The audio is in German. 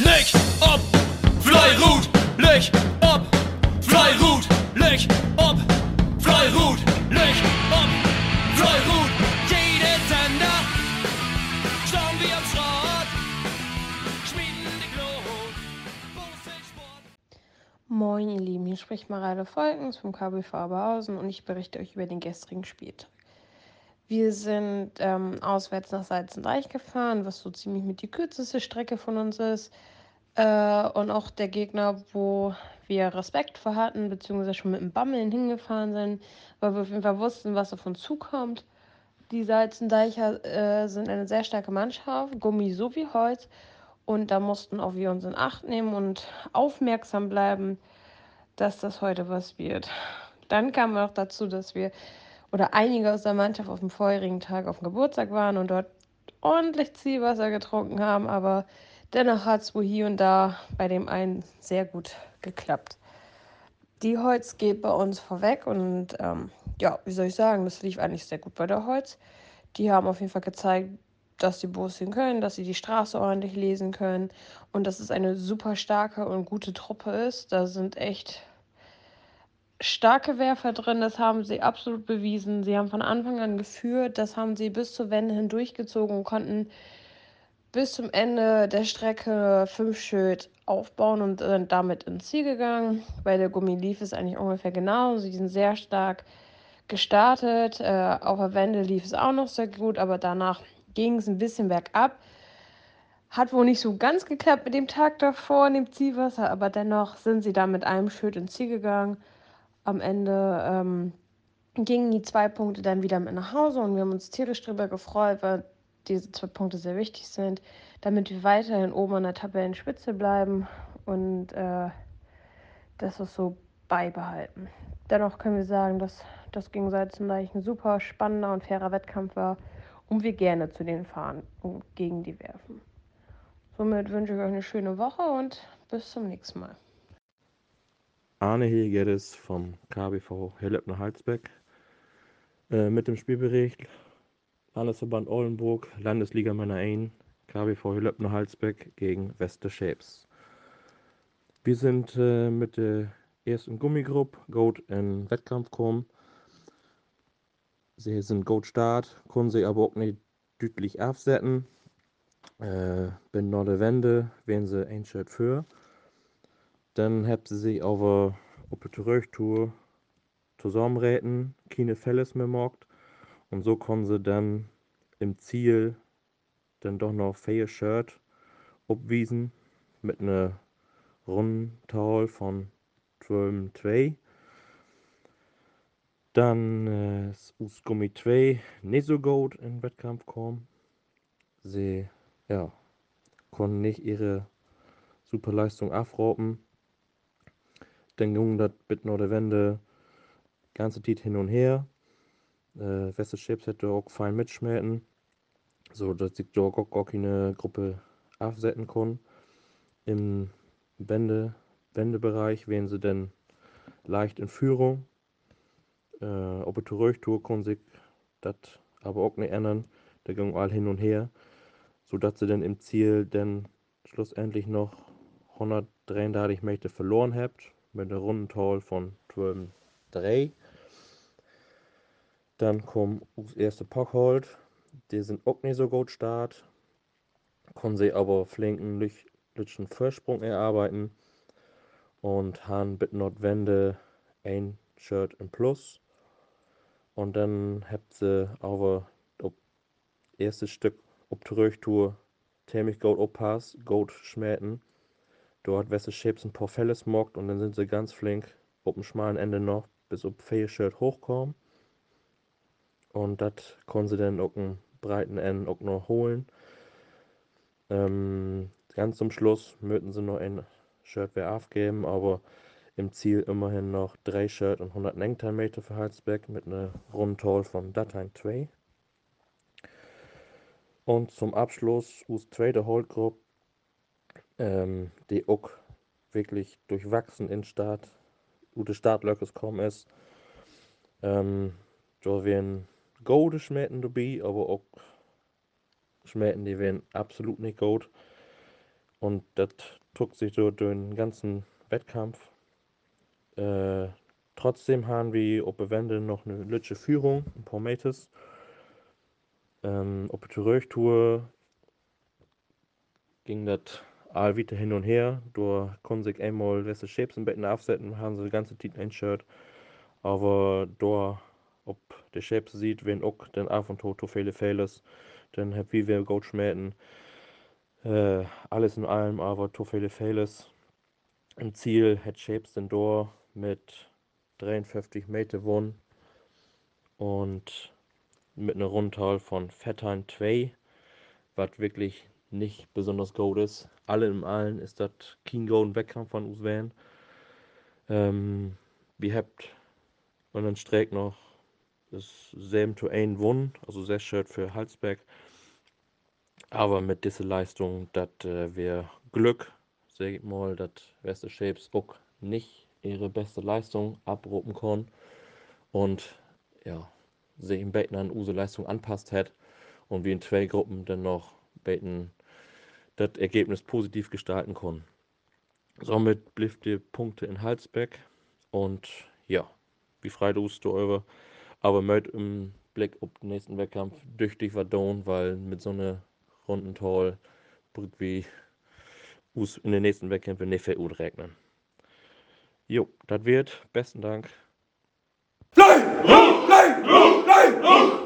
Leg ob, Fleirut, leg ob, Fleirut, leg ob, Fleirut, leg ob, Fleirut. Jede Sender, schauen wir am Schrott, schmieden die Glut. Moin ihr Lieben, hier spricht Mareile Volkens vom KBV Aberhausen und ich berichte euch über den gestrigen Spieltag. Wir sind ähm, auswärts nach Salzenreich gefahren, was so ziemlich mit die kürzeste Strecke von uns ist. Äh, und auch der Gegner, wo wir Respekt vor hatten, beziehungsweise schon mit dem Bammeln hingefahren sind, weil wir auf jeden Fall wussten, was auf uns zukommt. Die Salzendeicher äh, sind eine sehr starke Mannschaft, Gummi so wie Holz. Und da mussten auch wir uns in Acht nehmen und aufmerksam bleiben, dass das heute was wird. Dann kam noch dazu, dass wir oder einige aus der Mannschaft auf dem vorherigen Tag auf dem Geburtstag waren und dort ordentlich Zielwasser getrunken haben, aber dennoch hat es wohl hier und da bei dem einen sehr gut geklappt. Die Holz geht bei uns vorweg und ähm, ja, wie soll ich sagen, das lief eigentlich sehr gut bei der Holz. Die haben auf jeden Fall gezeigt, dass sie Bussen können, dass sie die Straße ordentlich lesen können und dass es eine super starke und gute Truppe ist. Da sind echt starke Werfer drin, das haben sie absolut bewiesen. Sie haben von Anfang an geführt, das haben sie bis zur Wende hindurchgezogen und konnten bis zum Ende der Strecke fünf Schild aufbauen und sind damit ins Ziel gegangen. Bei der Gummi lief es eigentlich ungefähr genau. Sie sind sehr stark gestartet. Äh, auf der Wende lief es auch noch sehr gut, aber danach ging es ein bisschen bergab. Hat wohl nicht so ganz geklappt mit dem Tag davor in dem Zielwasser, aber dennoch sind sie da mit einem Schild ins Ziel gegangen am Ende ähm, gingen die zwei Punkte dann wieder mit nach Hause und wir haben uns tierisch darüber gefreut, weil diese zwei Punkte sehr wichtig sind, damit wir weiterhin oben an der Tabellenspitze bleiben und äh, das ist so beibehalten. Dennoch können wir sagen, dass das gegen Salzendeich ein super spannender und fairer Wettkampf war und wir gerne zu denen fahren und gegen die werfen. Somit wünsche ich euch eine schöne Woche und bis zum nächsten Mal. Arne Hilgerdes vom KBV Hellepner Halsbeck äh, mit dem Spielbericht Landesverband Oldenburg, Landesliga Männer 1, KBV Hellepner Halsbeck gegen Weste Shapes. Wir sind äh, mit der ersten Gummigruppe Goat in Wettkampf gekommen. Sie sind Goat Start, können sie aber auch nicht deutlich aufsetzen. Äh, bin noch der Wende, wenn sie ein Shirt für. Dann habt sie sich auf der Rücktour zusammenräten, keine Felles mehr gemacht. Und so konnten sie dann im Ziel dann doch noch Fair Shirt abwiesen mit einer Rundtal von 12,2. Dann äh, ist aus Gummi 2 nicht so gut in den Wettkampf kommen. Sie ja, konnten nicht ihre Superleistung afroben dann ging das mit noch der Wende ganze Zeit hin und her. Äh, Weste Chips hätte auch fein mitschmelzen, so dass ich dort auch gar keine Gruppe aufsetzen kann. Im Wende, Wendebereich wären sie dann leicht in Führung. Äh, ob es Rücktour kann sich das aber auch nicht ändern. Da ging all hin und her, sodass sie dann im Ziel dann schlussendlich noch 133 Meter verloren habt mit einer Rundental von 12,3. Dann kommt das erste Packhold. Die sind auch nicht so gut start. Können sie aber flinken lütschen Vorsprung erarbeiten. Und haben mit Notwende ein Shirt im Plus. Und dann habt sie aber das erste Stück ob Rücktour ziemlich gut aufpasst, gut schmähten. Dort Wesse Shapes ein paar Fälle smockt und dann sind sie ganz flink auf dem schmalen Ende noch bis auf Shirt hochkommen. Und das können sie dann auf dem breiten Ende auch noch holen. Ähm, ganz zum Schluss möchten sie noch ein Shirt wer aufgeben, aber im Ziel immerhin noch drei Shirt und 100 Nengtimeter für Halsbeck mit einer Rundtoll von Dateien 2. Und zum Abschluss aus zweiter Holdgruppe ähm, die auch wirklich durchwachsen in Start, gute Startlöcke kommen ist. Ähm, da werden gute Schmähten dabei, aber auch Schmähten, die werden absolut nicht gut. Und das trug sich so durch den ganzen Wettkampf. Äh, trotzdem haben wir der Wende noch eine lütsche Führung, ein paar Metes. Ähm, auf der Röchtour ging das all wieder hin und her. Konnten sich einmal welche Shapes im Becken aufsetzen, haben sie die ganze Zeit ein Shirt. Aber da, ob der Shapes sieht, wenn auch dann auf und zu viele Fehler dann hab wie wir gut schmähten. Äh, alles in allem aber zu viele Fehler. Im Ziel hat Shapes dann da mit 53 Meter gewonnen und mit einer Rundzahl von Fettern 2, was wirklich nicht besonders gut ist. Alle im Allen ist das kein Golden Wettkampf von werden. Ähm, wir habt und dann Streck noch das 7 to 1 gewonnen, also sehr schön für Halsberg. Aber mit dieser Leistung, das äh, wäre Glück, ich mal, dass Wester Shapes auch nicht ihre beste Leistung abrufen kann. Und ja, sich im Betten an unsere Leistung anpasst hat und wir in zwei Gruppen dann noch Betten das Ergebnis positiv gestalten können. Somit blieb die Punkte in Halsberg und ja, wie frei du eure, aber mit im Blick auf den nächsten Wettkampf düchtig war down, weil mit so einer runden Toll wie in den nächsten Wettkämpfen nicht für regnen. Jo, das wird. Besten Dank. Roll, fly, roll.